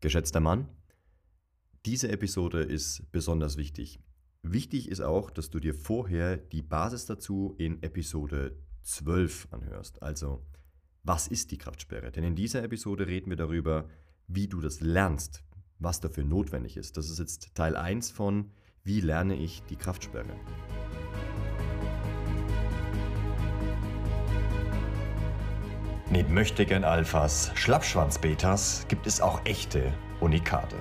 Geschätzter Mann, diese Episode ist besonders wichtig. Wichtig ist auch, dass du dir vorher die Basis dazu in Episode 12 anhörst. Also, was ist die Kraftsperre? Denn in dieser Episode reden wir darüber, wie du das lernst, was dafür notwendig ist. Das ist jetzt Teil 1 von Wie lerne ich die Kraftsperre? Neben Möchtegern Alphas, Schlappschwanz-Betas gibt es auch echte Unikate.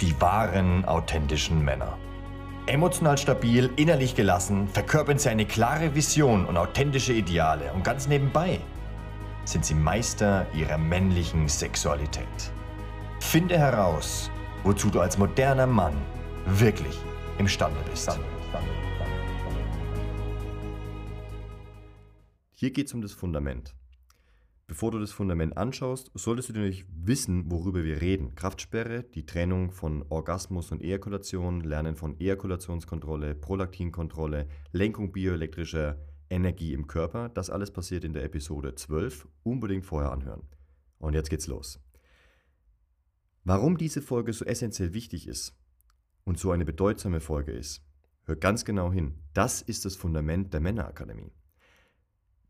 Die wahren, authentischen Männer. Emotional stabil, innerlich gelassen, verkörpern sie eine klare Vision und authentische Ideale und ganz nebenbei sind sie Meister ihrer männlichen Sexualität. Finde heraus, wozu du als moderner Mann wirklich imstande bist. Hier geht es um das Fundament. Bevor du das Fundament anschaust, solltest du natürlich wissen, worüber wir reden. Kraftsperre, die Trennung von Orgasmus und Ejakulation, Lernen von Ejakulationskontrolle, Prolaktinkontrolle, Lenkung bioelektrischer Energie im Körper. Das alles passiert in der Episode 12. Unbedingt vorher anhören. Und jetzt geht's los. Warum diese Folge so essentiell wichtig ist und so eine bedeutsame Folge ist, hör ganz genau hin. Das ist das Fundament der Männerakademie.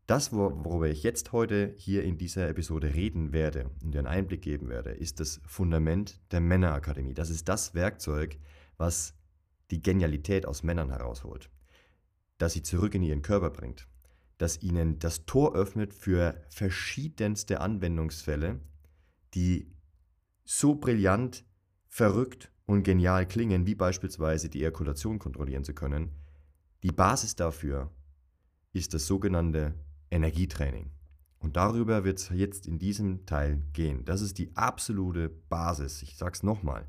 Das, worüber ich jetzt heute hier in dieser Episode reden werde und dir einen Einblick geben werde, ist das Fundament der Männerakademie. Das ist das Werkzeug, was die Genialität aus Männern herausholt, das sie zurück in ihren Körper bringt, das ihnen das Tor öffnet für verschiedenste Anwendungsfälle, die so brillant, verrückt und genial klingen, wie beispielsweise die Ejakulation kontrollieren zu können. Die Basis dafür ist das sogenannte Energietraining. Und darüber wird es jetzt in diesem Teil gehen. Das ist die absolute Basis. Ich sage es nochmal.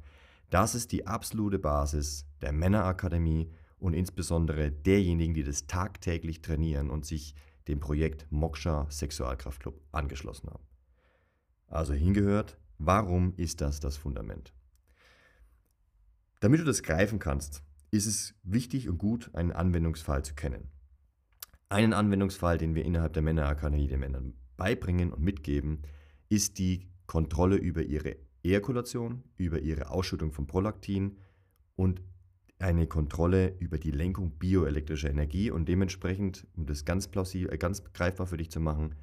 Das ist die absolute Basis der Männerakademie und insbesondere derjenigen, die das tagtäglich trainieren und sich dem Projekt Moksha Sexualkraftclub angeschlossen haben. Also hingehört, warum ist das das Fundament? Damit du das greifen kannst, ist es wichtig und gut, einen Anwendungsfall zu kennen. Einen Anwendungsfall, den wir innerhalb der Männerakademie den Männern beibringen und mitgeben, ist die Kontrolle über ihre Ejakulation, über ihre Ausschüttung von Prolaktin und eine Kontrolle über die Lenkung bioelektrischer Energie. Und dementsprechend, um das ganz plausibel, äh, ganz greifbar für dich zu machen,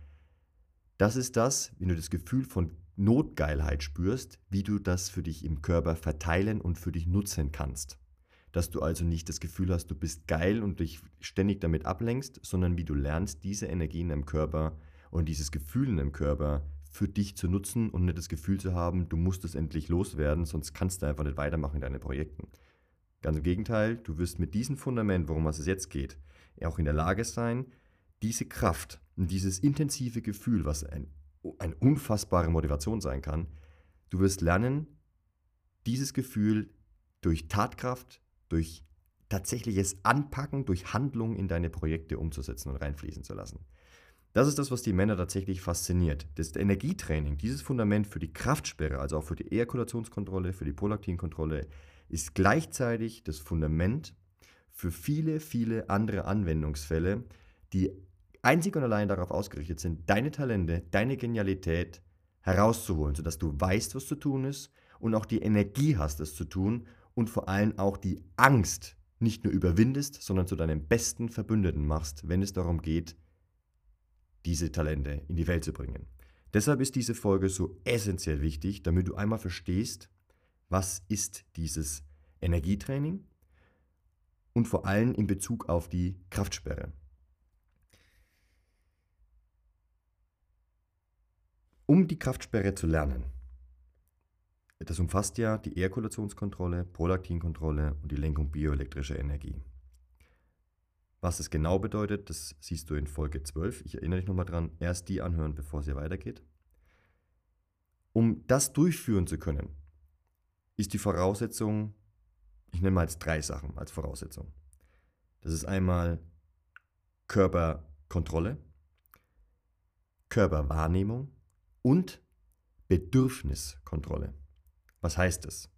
das ist das, wenn du das Gefühl von Notgeilheit spürst, wie du das für dich im Körper verteilen und für dich nutzen kannst dass du also nicht das Gefühl hast, du bist geil und dich ständig damit ablenkst, sondern wie du lernst, diese Energie in deinem Körper und dieses Gefühl in deinem Körper für dich zu nutzen und nicht das Gefühl zu haben, du musst es endlich loswerden, sonst kannst du einfach nicht weitermachen in deinen Projekten. Ganz im Gegenteil, du wirst mit diesem Fundament, worum es jetzt geht, auch in der Lage sein, diese Kraft und dieses intensive Gefühl, was ein, eine unfassbare Motivation sein kann, du wirst lernen, dieses Gefühl durch Tatkraft, durch tatsächliches Anpacken, durch Handlung in deine Projekte umzusetzen und reinfließen zu lassen. Das ist das, was die Männer tatsächlich fasziniert. Das Energietraining, dieses Fundament für die Kraftsperre, also auch für die Ejakulationskontrolle, für die Prolaktinkontrolle, ist gleichzeitig das Fundament für viele, viele andere Anwendungsfälle, die einzig und allein darauf ausgerichtet sind, deine Talente, deine Genialität herauszuholen, sodass du weißt, was zu tun ist und auch die Energie hast, es zu tun und vor allem auch die Angst nicht nur überwindest, sondern zu deinem besten Verbündeten machst, wenn es darum geht, diese Talente in die Welt zu bringen. Deshalb ist diese Folge so essentiell wichtig, damit du einmal verstehst, was ist dieses Energietraining und vor allem in Bezug auf die Kraftsperre. Um die Kraftsperre zu lernen, das umfasst ja die Ejakulationskontrolle, Prolaktinkontrolle und die Lenkung bioelektrischer Energie. Was es genau bedeutet, das siehst du in Folge 12. Ich erinnere dich nochmal dran, erst die anhören, bevor es hier weitergeht. Um das durchführen zu können, ist die Voraussetzung, ich nenne mal jetzt drei Sachen als Voraussetzung. Das ist einmal Körperkontrolle, Körperwahrnehmung und Bedürfniskontrolle. Was heißt es?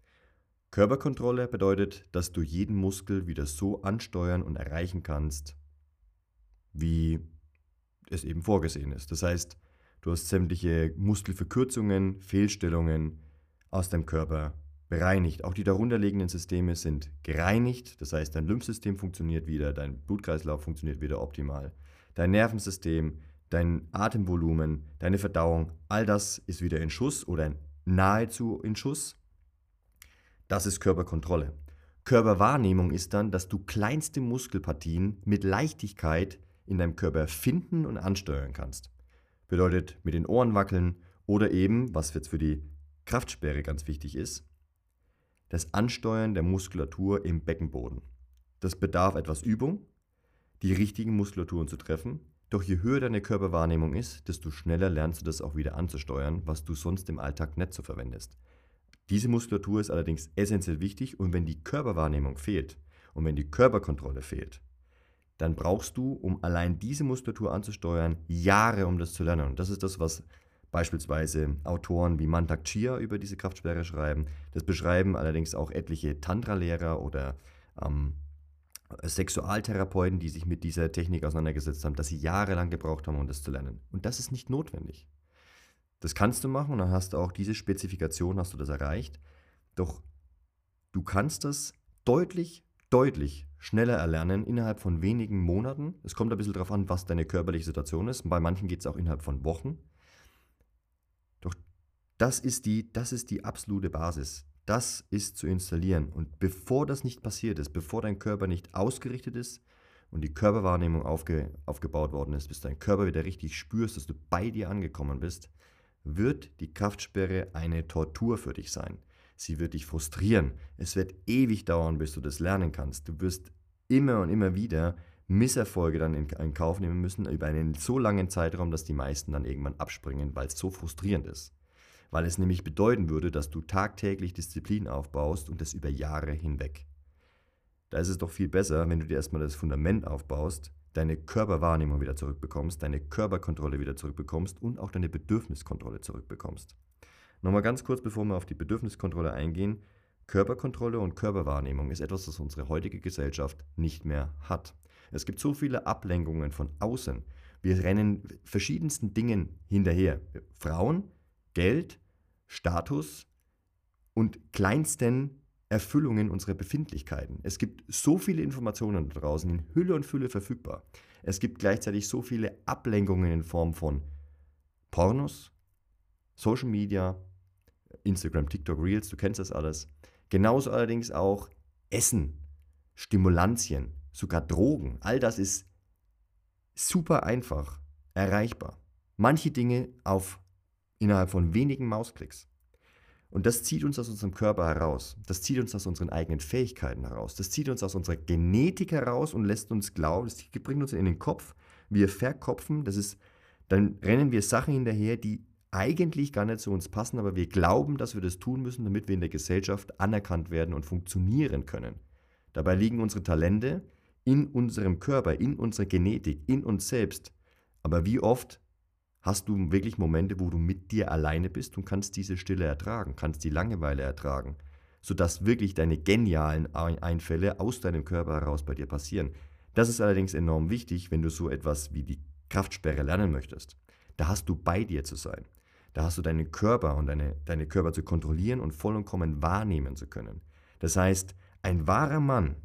Körperkontrolle bedeutet, dass du jeden Muskel wieder so ansteuern und erreichen kannst, wie es eben vorgesehen ist. Das heißt, du hast sämtliche Muskelverkürzungen, Fehlstellungen aus dem Körper bereinigt. Auch die darunterliegenden Systeme sind gereinigt. Das heißt, dein Lymphsystem funktioniert wieder, dein Blutkreislauf funktioniert wieder optimal. Dein Nervensystem, dein Atemvolumen, deine Verdauung, all das ist wieder in Schuss oder nahezu in Schuss. Das ist Körperkontrolle. Körperwahrnehmung ist dann, dass du kleinste Muskelpartien mit Leichtigkeit in deinem Körper finden und ansteuern kannst. Bedeutet mit den Ohren wackeln oder eben, was jetzt für die Kraftsperre ganz wichtig ist, das Ansteuern der Muskulatur im Beckenboden. Das bedarf etwas Übung, die richtigen Muskulaturen zu treffen. Doch je höher deine Körperwahrnehmung ist, desto schneller lernst du das auch wieder anzusteuern, was du sonst im Alltag nicht so verwendest. Diese Muskulatur ist allerdings essentiell wichtig und wenn die Körperwahrnehmung fehlt und wenn die Körperkontrolle fehlt, dann brauchst du, um allein diese Muskulatur anzusteuern, Jahre, um das zu lernen. Und das ist das, was beispielsweise Autoren wie Mantak Chia über diese Kraftsperre schreiben. Das beschreiben allerdings auch etliche Tantra-Lehrer oder ähm, Sexualtherapeuten, die sich mit dieser Technik auseinandergesetzt haben, dass sie jahrelang gebraucht haben, um das zu lernen. Und das ist nicht notwendig. Das kannst du machen und dann hast du auch diese Spezifikation, hast du das erreicht. Doch du kannst das deutlich, deutlich schneller erlernen innerhalb von wenigen Monaten. Es kommt ein bisschen darauf an, was deine körperliche Situation ist. Bei manchen geht es auch innerhalb von Wochen. Doch das ist, die, das ist die absolute Basis. Das ist zu installieren. Und bevor das nicht passiert ist, bevor dein Körper nicht ausgerichtet ist und die Körperwahrnehmung aufge, aufgebaut worden ist, bis dein Körper wieder richtig spürst, dass du bei dir angekommen bist, wird die Kraftsperre eine Tortur für dich sein. Sie wird dich frustrieren. Es wird ewig dauern, bis du das lernen kannst. Du wirst immer und immer wieder Misserfolge dann in, in Kauf nehmen müssen über einen so langen Zeitraum, dass die meisten dann irgendwann abspringen, weil es so frustrierend ist. Weil es nämlich bedeuten würde, dass du tagtäglich Disziplin aufbaust und das über Jahre hinweg. Da ist es doch viel besser, wenn du dir erstmal das Fundament aufbaust, deine Körperwahrnehmung wieder zurückbekommst, deine Körperkontrolle wieder zurückbekommst und auch deine Bedürfniskontrolle zurückbekommst. Nochmal ganz kurz, bevor wir auf die Bedürfniskontrolle eingehen. Körperkontrolle und Körperwahrnehmung ist etwas, das unsere heutige Gesellschaft nicht mehr hat. Es gibt so viele Ablenkungen von außen. Wir rennen verschiedensten Dingen hinterher. Frauen, Geld, Status und kleinsten Erfüllungen unserer Befindlichkeiten. Es gibt so viele Informationen da draußen in Hülle und Fülle verfügbar. Es gibt gleichzeitig so viele Ablenkungen in Form von Pornos, Social Media, Instagram, TikTok, Reels, du kennst das alles. Genauso allerdings auch Essen, Stimulantien, sogar Drogen. All das ist super einfach erreichbar. Manche Dinge auf innerhalb von wenigen Mausklicks. Und das zieht uns aus unserem Körper heraus. Das zieht uns aus unseren eigenen Fähigkeiten heraus. Das zieht uns aus unserer Genetik heraus und lässt uns glauben, das bringt uns in den Kopf. Wir verkopfen, das ist, dann rennen wir Sachen hinterher, die eigentlich gar nicht zu uns passen, aber wir glauben, dass wir das tun müssen, damit wir in der Gesellschaft anerkannt werden und funktionieren können. Dabei liegen unsere Talente in unserem Körper, in unserer Genetik, in uns selbst. Aber wie oft hast du wirklich Momente, wo du mit dir alleine bist und kannst diese Stille ertragen, kannst die Langeweile ertragen, sodass wirklich deine genialen Einfälle aus deinem Körper heraus bei dir passieren. Das ist allerdings enorm wichtig, wenn du so etwas wie die Kraftsperre lernen möchtest. Da hast du bei dir zu sein. Da hast du deinen Körper und deine, deine Körper zu kontrollieren und vollkommen wahrnehmen zu können. Das heißt, ein wahrer Mann,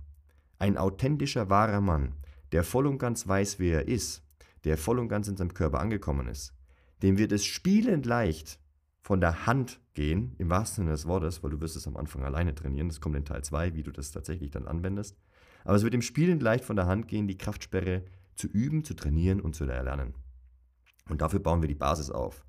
ein authentischer wahrer Mann, der voll und ganz weiß, wer er ist, der voll und ganz in seinem Körper angekommen ist, dem wird es spielend leicht von der Hand gehen, im wahrsten Sinne des Wortes, weil du wirst es am Anfang alleine trainieren, das kommt in Teil 2, wie du das tatsächlich dann anwendest, aber es wird ihm spielend leicht von der Hand gehen, die Kraftsperre zu üben, zu trainieren und zu erlernen. Und dafür bauen wir die Basis auf.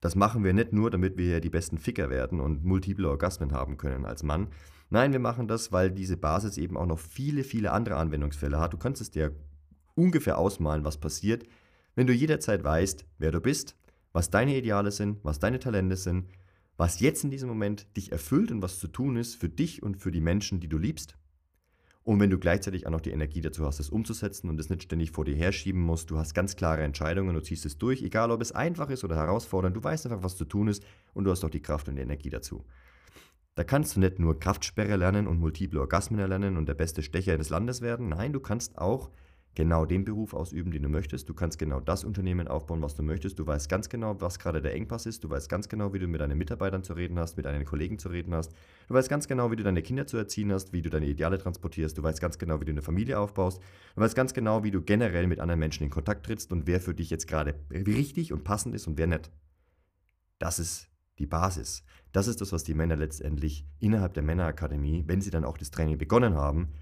Das machen wir nicht nur, damit wir die besten Ficker werden und multiple Orgasmen haben können als Mann. Nein, wir machen das, weil diese Basis eben auch noch viele, viele andere Anwendungsfälle hat. Du kannst es dir ungefähr ausmalen, was passiert, wenn du jederzeit weißt, wer du bist, was deine Ideale sind, was deine Talente sind, was jetzt in diesem Moment dich erfüllt und was zu tun ist für dich und für die Menschen, die du liebst. Und wenn du gleichzeitig auch noch die Energie dazu hast, es umzusetzen und es nicht ständig vor dir herschieben musst, du hast ganz klare Entscheidungen, du ziehst es durch, egal ob es einfach ist oder herausfordernd, du weißt einfach, was zu tun ist und du hast auch die Kraft und die Energie dazu. Da kannst du nicht nur Kraftsperre lernen und multiple Orgasmen erlernen und der beste Stecher des Landes werden, nein, du kannst auch genau den Beruf ausüben, den du möchtest. Du kannst genau das Unternehmen aufbauen, was du möchtest. Du weißt ganz genau, was gerade der Engpass ist. Du weißt ganz genau, wie du mit deinen Mitarbeitern zu reden hast, mit deinen Kollegen zu reden hast. Du weißt ganz genau, wie du deine Kinder zu erziehen hast, wie du deine Ideale transportierst. Du weißt ganz genau, wie du eine Familie aufbaust. Du weißt ganz genau, wie du generell mit anderen Menschen in Kontakt trittst und wer für dich jetzt gerade richtig und passend ist und wer nicht. Das ist die Basis. Das ist das, was die Männer letztendlich innerhalb der Männerakademie, wenn sie dann auch das Training begonnen haben,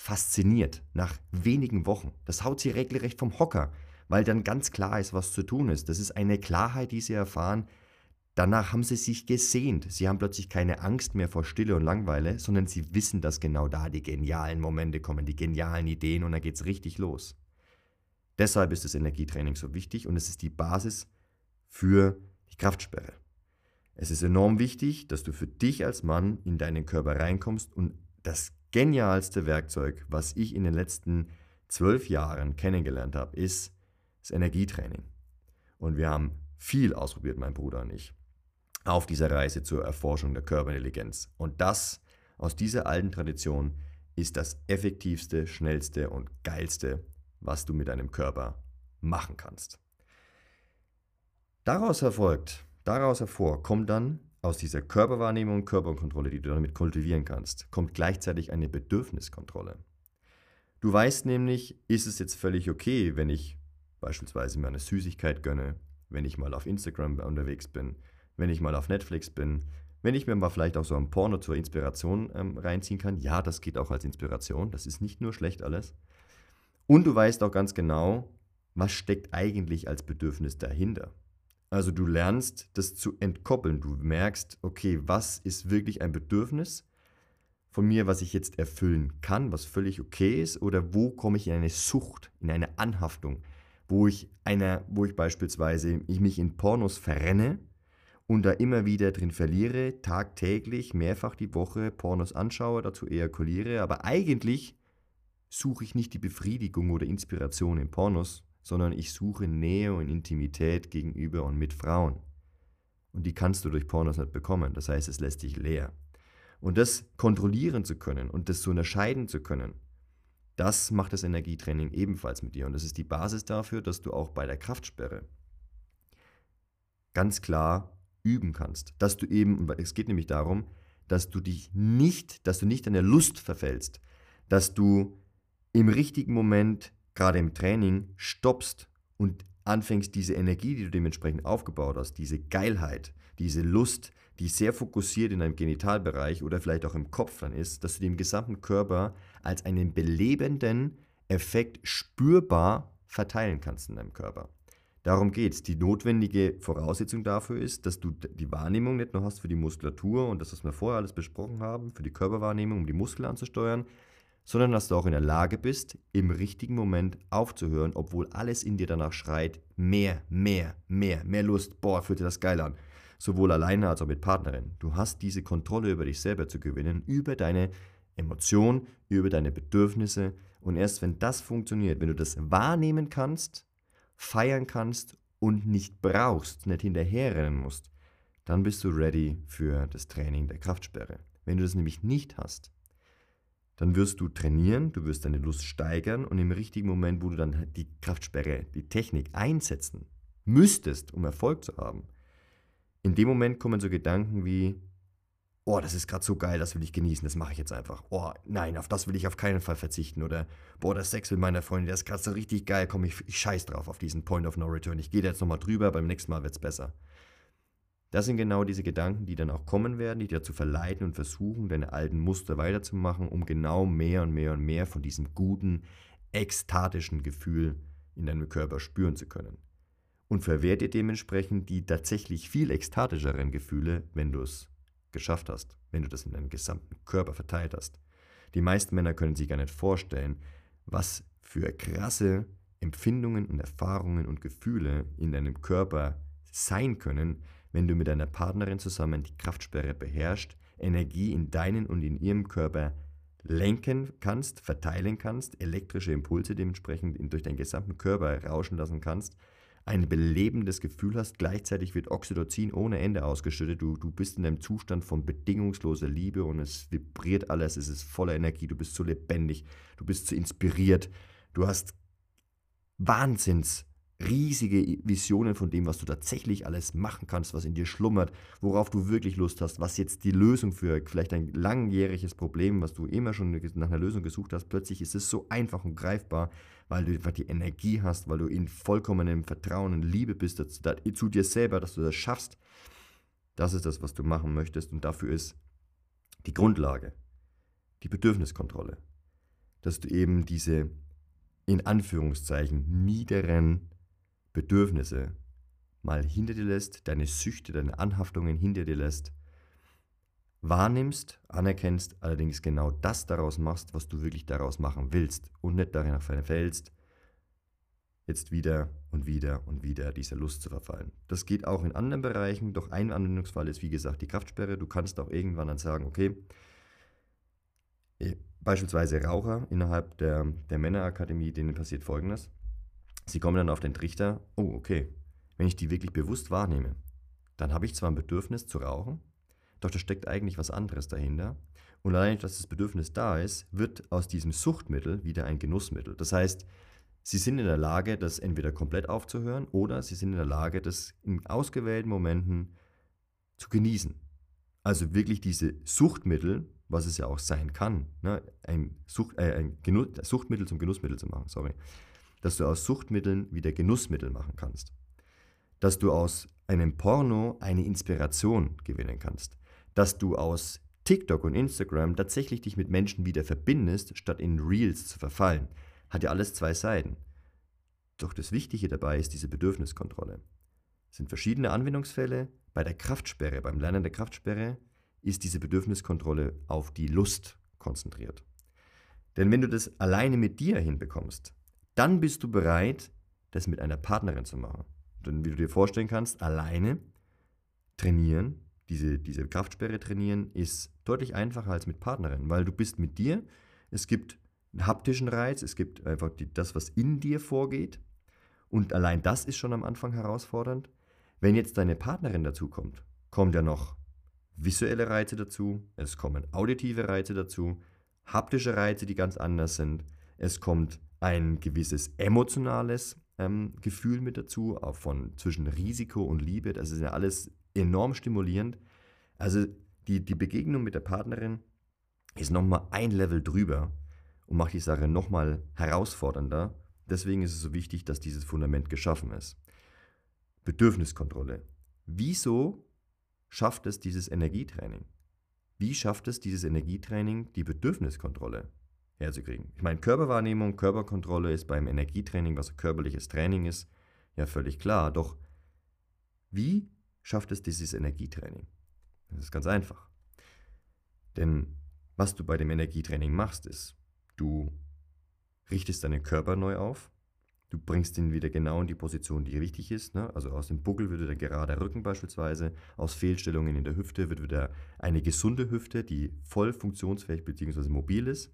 fasziniert nach wenigen Wochen. Das haut sie regelrecht vom Hocker, weil dann ganz klar ist, was zu tun ist. Das ist eine Klarheit, die sie erfahren. Danach haben sie sich gesehnt. Sie haben plötzlich keine Angst mehr vor Stille und Langweile, sondern sie wissen, dass genau da die genialen Momente kommen, die genialen Ideen und dann geht es richtig los. Deshalb ist das Energietraining so wichtig und es ist die Basis für die Kraftsperre. Es ist enorm wichtig, dass du für dich als Mann in deinen Körper reinkommst und das genialste Werkzeug, was ich in den letzten zwölf Jahren kennengelernt habe, ist das Energietraining. Und wir haben viel ausprobiert, mein Bruder und ich, auf dieser Reise zur Erforschung der Körperintelligenz. Und das aus dieser alten Tradition ist das effektivste, schnellste und geilste, was du mit deinem Körper machen kannst. Daraus erfolgt, daraus hervor kommt dann aus dieser Körperwahrnehmung, Körperkontrolle, die du damit kultivieren kannst, kommt gleichzeitig eine Bedürfniskontrolle. Du weißt nämlich, ist es jetzt völlig okay, wenn ich beispielsweise mir eine Süßigkeit gönne, wenn ich mal auf Instagram unterwegs bin, wenn ich mal auf Netflix bin, wenn ich mir mal vielleicht auch so ein Porno zur Inspiration ähm, reinziehen kann. Ja, das geht auch als Inspiration, das ist nicht nur schlecht alles. Und du weißt auch ganz genau, was steckt eigentlich als Bedürfnis dahinter. Also du lernst das zu entkoppeln. Du merkst, okay, was ist wirklich ein Bedürfnis von mir, was ich jetzt erfüllen kann, was völlig okay ist, oder wo komme ich in eine Sucht, in eine Anhaftung, wo ich einer, wo ich beispielsweise ich mich in Pornos verrenne und da immer wieder drin verliere, tagtäglich, mehrfach die Woche Pornos anschaue, dazu ejakuliere, aber eigentlich suche ich nicht die Befriedigung oder Inspiration in Pornos, sondern ich suche Nähe und Intimität gegenüber und mit Frauen. Und die kannst du durch Pornos nicht bekommen. Das heißt, es lässt dich leer. Und das kontrollieren zu können und das zu unterscheiden zu können, das macht das Energietraining ebenfalls mit dir. Und das ist die Basis dafür, dass du auch bei der Kraftsperre ganz klar üben kannst. Dass du eben, es geht nämlich darum, dass du dich nicht, dass du nicht an der Lust verfällst, dass du im richtigen Moment gerade im Training stoppst und anfängst, diese Energie, die du dementsprechend aufgebaut hast, diese Geilheit, diese Lust, die sehr fokussiert in deinem Genitalbereich oder vielleicht auch im Kopf dann ist, dass du den gesamten Körper als einen belebenden Effekt spürbar verteilen kannst in deinem Körper. Darum geht es. Die notwendige Voraussetzung dafür ist, dass du die Wahrnehmung nicht nur hast für die Muskulatur und das, was wir vorher alles besprochen haben, für die Körperwahrnehmung, um die Muskeln anzusteuern, sondern dass du auch in der Lage bist, im richtigen Moment aufzuhören, obwohl alles in dir danach schreit, mehr, mehr, mehr, mehr Lust, boah, fühlt dir das geil an. Sowohl alleine als auch mit Partnerin. Du hast diese Kontrolle über dich selber zu gewinnen, über deine Emotionen, über deine Bedürfnisse. Und erst wenn das funktioniert, wenn du das wahrnehmen kannst, feiern kannst und nicht brauchst, nicht hinterherrennen musst, dann bist du ready für das Training der Kraftsperre. Wenn du das nämlich nicht hast, dann wirst du trainieren, du wirst deine Lust steigern und im richtigen Moment, wo du dann die Kraftsperre, die Technik einsetzen müsstest, um Erfolg zu haben, in dem Moment kommen so Gedanken wie, oh, das ist gerade so geil, das will ich genießen, das mache ich jetzt einfach. Oh, nein, auf das will ich auf keinen Fall verzichten. Oder, boah, das Sex mit meiner Freundin, der ist gerade so richtig geil, komm, ich, ich scheiß drauf auf diesen Point of No Return. Ich gehe da jetzt nochmal drüber, beim nächsten Mal wird es besser. Das sind genau diese Gedanken, die dann auch kommen werden, die dazu verleiten und versuchen, deine alten Muster weiterzumachen, um genau mehr und mehr und mehr von diesem guten, ekstatischen Gefühl in deinem Körper spüren zu können. Und verwehr dir dementsprechend die tatsächlich viel ekstatischeren Gefühle, wenn du es geschafft hast, wenn du das in deinem gesamten Körper verteilt hast. Die meisten Männer können sich gar nicht vorstellen, was für krasse Empfindungen und Erfahrungen und Gefühle in deinem Körper sein können, wenn du mit deiner Partnerin zusammen die Kraftsperre beherrschst, Energie in deinen und in ihrem Körper lenken kannst, verteilen kannst, elektrische Impulse dementsprechend durch deinen gesamten Körper rauschen lassen kannst, ein belebendes Gefühl hast, gleichzeitig wird Oxytocin ohne Ende ausgeschüttet, du, du bist in einem Zustand von bedingungsloser Liebe und es vibriert alles, es ist voller Energie, du bist so lebendig, du bist so inspiriert, du hast Wahnsinns riesige Visionen von dem, was du tatsächlich alles machen kannst, was in dir schlummert, worauf du wirklich Lust hast, was jetzt die Lösung für vielleicht ein langjähriges Problem, was du immer schon nach einer Lösung gesucht hast, plötzlich ist es so einfach und greifbar, weil du einfach die Energie hast, weil du in vollkommenem Vertrauen und Liebe bist zu dir selber, dass du das schaffst. Das ist das, was du machen möchtest und dafür ist die Grundlage, die Bedürfniskontrolle, dass du eben diese in Anführungszeichen niederen Bedürfnisse mal hinter dir lässt, deine Süchte, deine Anhaftungen hinter dir lässt, wahrnimmst, anerkennst, allerdings genau das daraus machst, was du wirklich daraus machen willst und nicht darin fällst, jetzt wieder und wieder und wieder dieser Lust zu verfallen. Das geht auch in anderen Bereichen, doch ein Anwendungsfall ist wie gesagt die Kraftsperre. Du kannst auch irgendwann dann sagen, okay, eh, beispielsweise Raucher innerhalb der, der Männerakademie, denen passiert folgendes. Sie kommen dann auf den Trichter, oh okay, wenn ich die wirklich bewusst wahrnehme, dann habe ich zwar ein Bedürfnis zu rauchen, doch da steckt eigentlich was anderes dahinter. Und allein, dass das Bedürfnis da ist, wird aus diesem Suchtmittel wieder ein Genussmittel. Das heißt, sie sind in der Lage, das entweder komplett aufzuhören oder sie sind in der Lage, das in ausgewählten Momenten zu genießen. Also wirklich diese Suchtmittel, was es ja auch sein kann, ne, ein, Sucht, äh, ein Genuss, Suchtmittel zum Genussmittel zu machen, sorry dass du aus Suchtmitteln wieder Genussmittel machen kannst. Dass du aus einem Porno eine Inspiration gewinnen kannst. Dass du aus TikTok und Instagram tatsächlich dich mit Menschen wieder verbindest, statt in Reels zu verfallen. Hat ja alles zwei Seiten. Doch das Wichtige dabei ist diese Bedürfniskontrolle. Es sind verschiedene Anwendungsfälle. Bei der Kraftsperre, beim Lernen der Kraftsperre, ist diese Bedürfniskontrolle auf die Lust konzentriert. Denn wenn du das alleine mit dir hinbekommst, dann bist du bereit, das mit einer Partnerin zu machen. Denn wie du dir vorstellen kannst, alleine trainieren, diese, diese Kraftsperre trainieren, ist deutlich einfacher als mit Partnerin, weil du bist mit dir, es gibt einen haptischen Reiz, es gibt einfach die, das, was in dir vorgeht und allein das ist schon am Anfang herausfordernd. Wenn jetzt deine Partnerin dazu kommt, kommt ja noch visuelle Reize dazu, es kommen auditive Reize dazu, haptische Reize, die ganz anders sind, es kommt ein gewisses emotionales ähm, Gefühl mit dazu, auch von zwischen Risiko und Liebe. Das ist ja alles enorm stimulierend. Also die, die Begegnung mit der Partnerin ist nochmal ein Level drüber und macht die Sache nochmal herausfordernder. Deswegen ist es so wichtig, dass dieses Fundament geschaffen ist. Bedürfniskontrolle. Wieso schafft es dieses Energietraining? Wie schafft es dieses Energietraining die Bedürfniskontrolle? Herzukriegen. Ich meine, Körperwahrnehmung, Körperkontrolle ist beim Energietraining, was körperliches Training ist, ja völlig klar. Doch wie schafft es dieses Energietraining? Das ist ganz einfach. Denn was du bei dem Energietraining machst, ist, du richtest deinen Körper neu auf, du bringst ihn wieder genau in die Position, die richtig ist. Ne? Also aus dem Buckel wird wieder gerade Rücken beispielsweise, aus Fehlstellungen in der Hüfte wird wieder eine gesunde Hüfte, die voll funktionsfähig bzw. mobil ist.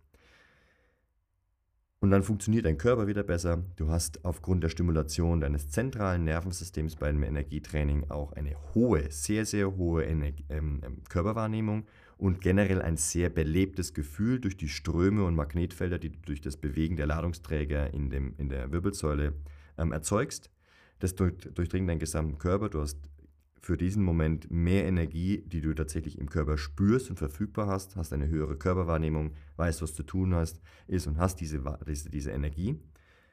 Und dann funktioniert dein Körper wieder besser. Du hast aufgrund der Stimulation deines zentralen Nervensystems beim Energietraining auch eine hohe, sehr, sehr hohe Energie, ähm, ähm, Körperwahrnehmung und generell ein sehr belebtes Gefühl durch die Ströme und Magnetfelder, die du durch das Bewegen der Ladungsträger in, dem, in der Wirbelsäule ähm, erzeugst. Das durchdringt deinen gesamten Körper. Du hast für diesen Moment mehr Energie, die du tatsächlich im Körper spürst und verfügbar hast, hast eine höhere Körperwahrnehmung, weißt, was zu tun hast, ist und hast diese, diese, diese Energie,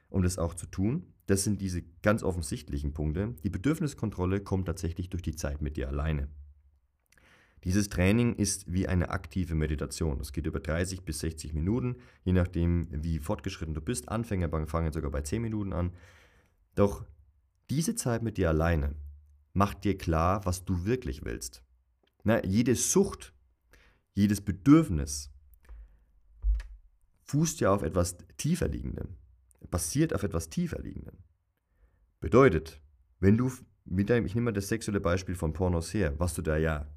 um das auch zu tun. Das sind diese ganz offensichtlichen Punkte. Die Bedürfniskontrolle kommt tatsächlich durch die Zeit mit dir alleine. Dieses Training ist wie eine aktive Meditation. Es geht über 30 bis 60 Minuten, je nachdem, wie fortgeschritten du bist. Anfänger fangen sogar bei 10 Minuten an. Doch diese Zeit mit dir alleine mach dir klar, was du wirklich willst. Na, jede Sucht, jedes Bedürfnis fußt ja auf etwas tiefer liegendem, basiert auf etwas tiefer liegendem. Bedeutet, wenn du, ich nehme mal das sexuelle Beispiel von Pornos her, was du da ja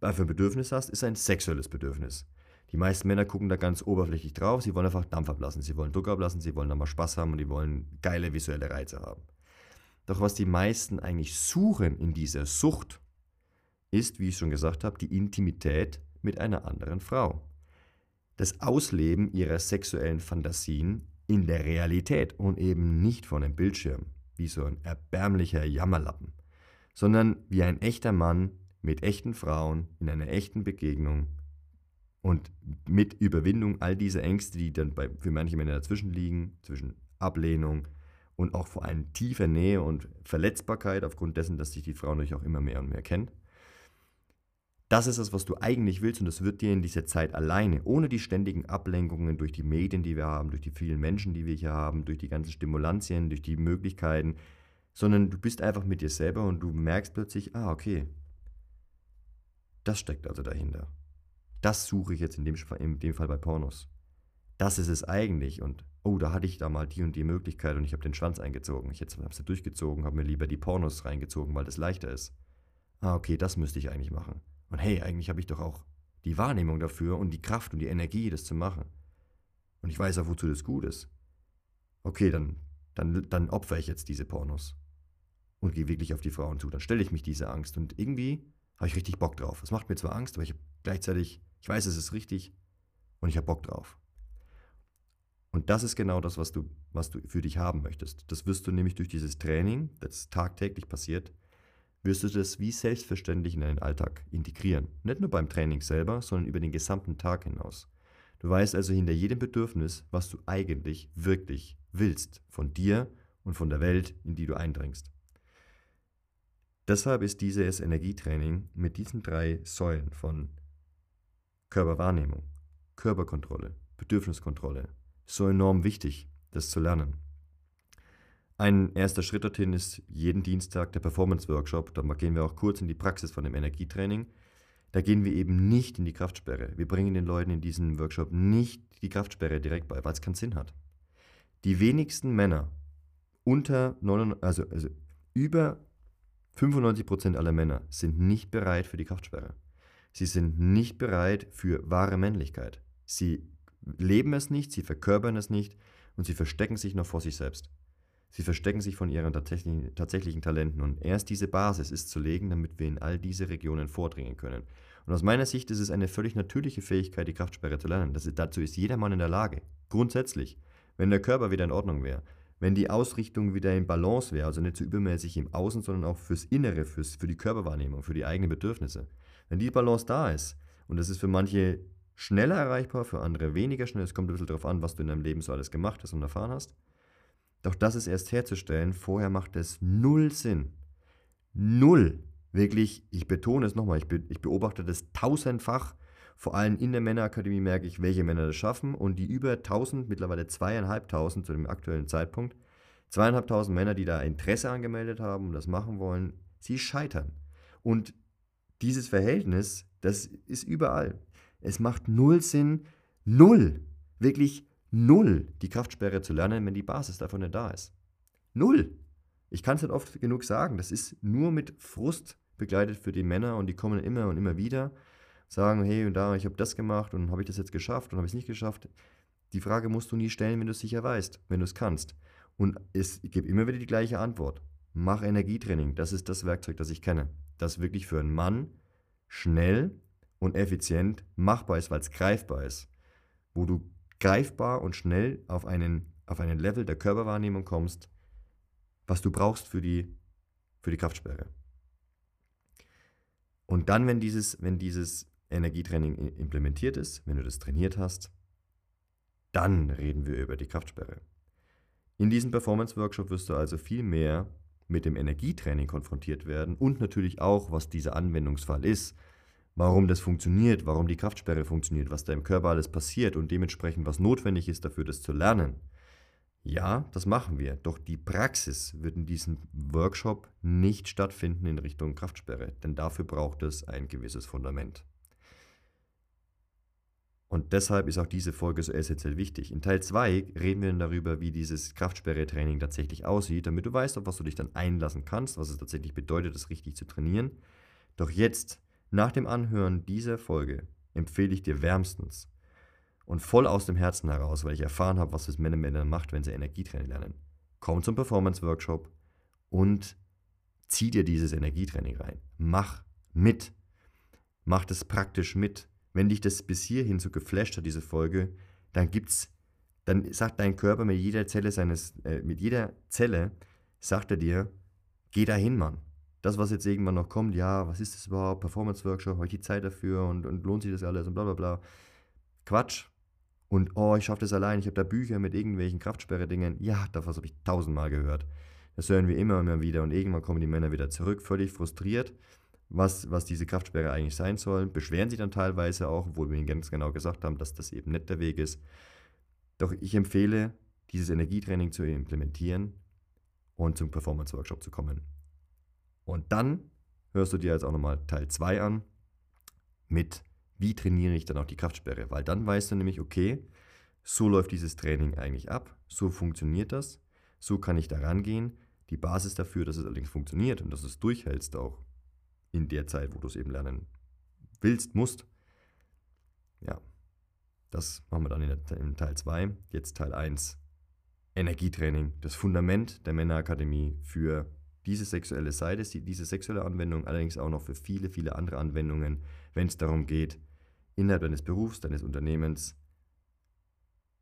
für ein Bedürfnis hast, ist ein sexuelles Bedürfnis. Die meisten Männer gucken da ganz oberflächlich drauf, sie wollen einfach Dampf ablassen, sie wollen Druck ablassen, sie wollen da mal Spaß haben und die wollen geile visuelle Reize haben. Doch was die meisten eigentlich suchen in dieser Sucht, ist, wie ich schon gesagt habe, die Intimität mit einer anderen Frau. Das Ausleben ihrer sexuellen Fantasien in der Realität und eben nicht von einem Bildschirm, wie so ein erbärmlicher Jammerlappen, sondern wie ein echter Mann mit echten Frauen in einer echten Begegnung und mit Überwindung all dieser Ängste, die dann bei, für manche Männer dazwischen liegen, zwischen Ablehnung und auch vor allem tiefer Nähe und Verletzbarkeit, aufgrund dessen, dass sich die Frau natürlich auch immer mehr und mehr kennt. Das ist das, was du eigentlich willst und das wird dir in dieser Zeit alleine, ohne die ständigen Ablenkungen durch die Medien, die wir haben, durch die vielen Menschen, die wir hier haben, durch die ganzen Stimulantien, durch die Möglichkeiten, sondern du bist einfach mit dir selber und du merkst plötzlich, ah, okay, das steckt also dahinter. Das suche ich jetzt in dem, in dem Fall bei Pornos. Das ist es eigentlich und oh, da hatte ich da mal die und die Möglichkeit und ich habe den Schwanz eingezogen. Ich habe sie durchgezogen, habe mir lieber die Pornos reingezogen, weil das leichter ist. Ah, okay, das müsste ich eigentlich machen. Und hey, eigentlich habe ich doch auch die Wahrnehmung dafür und die Kraft und die Energie, das zu machen. Und ich weiß auch, wozu das gut ist. Okay, dann, dann, dann opfere ich jetzt diese Pornos und gehe wirklich auf die Frauen zu. Dann stelle ich mich diese Angst und irgendwie habe ich richtig Bock drauf. Es macht mir zwar Angst, aber ich habe gleichzeitig, ich weiß, es ist richtig und ich habe Bock drauf. Und das ist genau das, was du, was du für dich haben möchtest. Das wirst du nämlich durch dieses Training, das tagtäglich passiert, wirst du das wie selbstverständlich in deinen Alltag integrieren. Nicht nur beim Training selber, sondern über den gesamten Tag hinaus. Du weißt also hinter jedem Bedürfnis, was du eigentlich wirklich willst, von dir und von der Welt, in die du eindringst. Deshalb ist dieses Energietraining mit diesen drei Säulen von Körperwahrnehmung, Körperkontrolle, Bedürfniskontrolle so enorm wichtig, das zu lernen. Ein erster Schritt dorthin ist jeden Dienstag der Performance-Workshop. Da gehen wir auch kurz in die Praxis von dem Energietraining. Da gehen wir eben nicht in die Kraftsperre. Wir bringen den Leuten in diesem Workshop nicht die Kraftsperre direkt bei, weil es keinen Sinn hat. Die wenigsten Männer unter 99, also, also über 95% aller Männer sind nicht bereit für die Kraftsperre. Sie sind nicht bereit für wahre Männlichkeit. Sie leben es nicht, sie verkörpern es nicht und sie verstecken sich noch vor sich selbst. Sie verstecken sich von ihren tatsächlichen, Talenten und erst diese Basis ist zu legen, damit wir in all diese Regionen vordringen können. Und aus meiner Sicht ist es eine völlig natürliche Fähigkeit, die Kraftsperre zu lernen. Das dazu ist jeder Mann in der Lage. Grundsätzlich. Wenn der Körper wieder in Ordnung wäre, wenn die Ausrichtung wieder in Balance wäre, also nicht zu so übermäßig im Außen, sondern auch fürs Innere, fürs, für die Körperwahrnehmung, für die eigenen Bedürfnisse. Wenn die Balance da ist, und das ist für manche schneller erreichbar, für andere weniger schnell, es kommt ein bisschen darauf an, was du in deinem Leben so alles gemacht hast und erfahren hast, doch das ist erst herzustellen, vorher macht es null Sinn. Null. Wirklich, ich betone es nochmal, ich, be ich beobachte das tausendfach. Vor allem in der Männerakademie merke ich, welche Männer das schaffen und die über 1000, mittlerweile zweieinhalbtausend zu dem aktuellen Zeitpunkt, zweieinhalbtausend Männer, die da Interesse angemeldet haben und das machen wollen, sie scheitern. Und dieses Verhältnis, das ist überall. Es macht null Sinn, null, wirklich Null die Kraftsperre zu lernen, wenn die Basis davon nicht da ist. Null. Ich kann es nicht oft genug sagen. Das ist nur mit Frust begleitet für die Männer und die kommen immer und immer wieder, sagen, hey und da, ich habe das gemacht und habe ich das jetzt geschafft und habe ich es nicht geschafft. Die Frage musst du nie stellen, wenn du es sicher weißt, wenn du es kannst. Und es gibt immer wieder die gleiche Antwort. Mach Energietraining. Das ist das Werkzeug, das ich kenne. Das wirklich für einen Mann schnell und effizient machbar ist, weil es greifbar ist. Wo du greifbar und schnell auf einen, auf einen Level der Körperwahrnehmung kommst, was du brauchst für die, für die Kraftsperre. Und dann, wenn dieses, wenn dieses Energietraining implementiert ist, wenn du das trainiert hast, dann reden wir über die Kraftsperre. In diesem Performance-Workshop wirst du also viel mehr mit dem Energietraining konfrontiert werden und natürlich auch, was dieser Anwendungsfall ist, warum das funktioniert, warum die Kraftsperre funktioniert, was da im Körper alles passiert und dementsprechend was notwendig ist dafür, das zu lernen. Ja, das machen wir, doch die Praxis wird in diesem Workshop nicht stattfinden in Richtung Kraftsperre, denn dafür braucht es ein gewisses Fundament. Und deshalb ist auch diese Folge so essentiell wichtig. In Teil 2 reden wir dann darüber, wie dieses Kraftsperre-Training tatsächlich aussieht, damit du weißt, auf was du dich dann einlassen kannst, was es tatsächlich bedeutet, das richtig zu trainieren. Doch jetzt nach dem Anhören dieser Folge empfehle ich dir wärmstens und voll aus dem Herzen heraus, weil ich erfahren habe, was es Männer Männer macht, wenn sie Energietraining lernen. Komm zum Performance Workshop und zieh dir dieses Energietraining rein. Mach mit. Mach das praktisch mit. Wenn dich das bis hierhin so geflasht hat, diese Folge, dann gibt es dann sagt dein Körper mit jeder Zelle seines, äh, mit jeder Zelle, sagt er dir, geh dahin, Mann. Das, was jetzt irgendwann noch kommt, ja, was ist das überhaupt? Performance-Workshop, habe ich die Zeit dafür und, und lohnt sich das alles und bla bla bla. Quatsch. Und oh, ich schaffe das allein, ich habe da Bücher mit irgendwelchen Kraftsperre-Dingen. Ja, davon habe ich tausendmal gehört. Das hören wir immer und immer wieder und irgendwann kommen die Männer wieder zurück, völlig frustriert, was, was diese Kraftsperre eigentlich sein soll. Beschweren sich dann teilweise auch, obwohl wir ihnen ganz genau gesagt haben, dass das eben nicht der Weg ist. Doch ich empfehle, dieses Energietraining zu implementieren und zum Performance-Workshop zu kommen. Und dann hörst du dir jetzt auch nochmal Teil 2 an mit, wie trainiere ich dann auch die Kraftsperre, weil dann weißt du nämlich, okay, so läuft dieses Training eigentlich ab, so funktioniert das, so kann ich da rangehen. Die Basis dafür, dass es allerdings funktioniert und dass du es durchhältst auch in der Zeit, wo du es eben lernen willst, musst. Ja, das machen wir dann in, der, in Teil 2. Jetzt Teil 1. Energietraining, das Fundament der Männerakademie für diese sexuelle Seite, diese sexuelle Anwendung, allerdings auch noch für viele, viele andere Anwendungen, wenn es darum geht, innerhalb deines Berufs, deines Unternehmens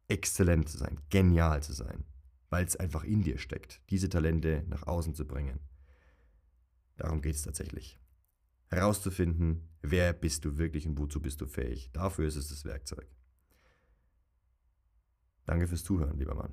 exzellent zu sein, genial zu sein, weil es einfach in dir steckt, diese Talente nach außen zu bringen. Darum geht es tatsächlich. Herauszufinden, wer bist du wirklich und wozu bist du fähig. Dafür ist es das Werkzeug. Danke fürs Zuhören, lieber Mann.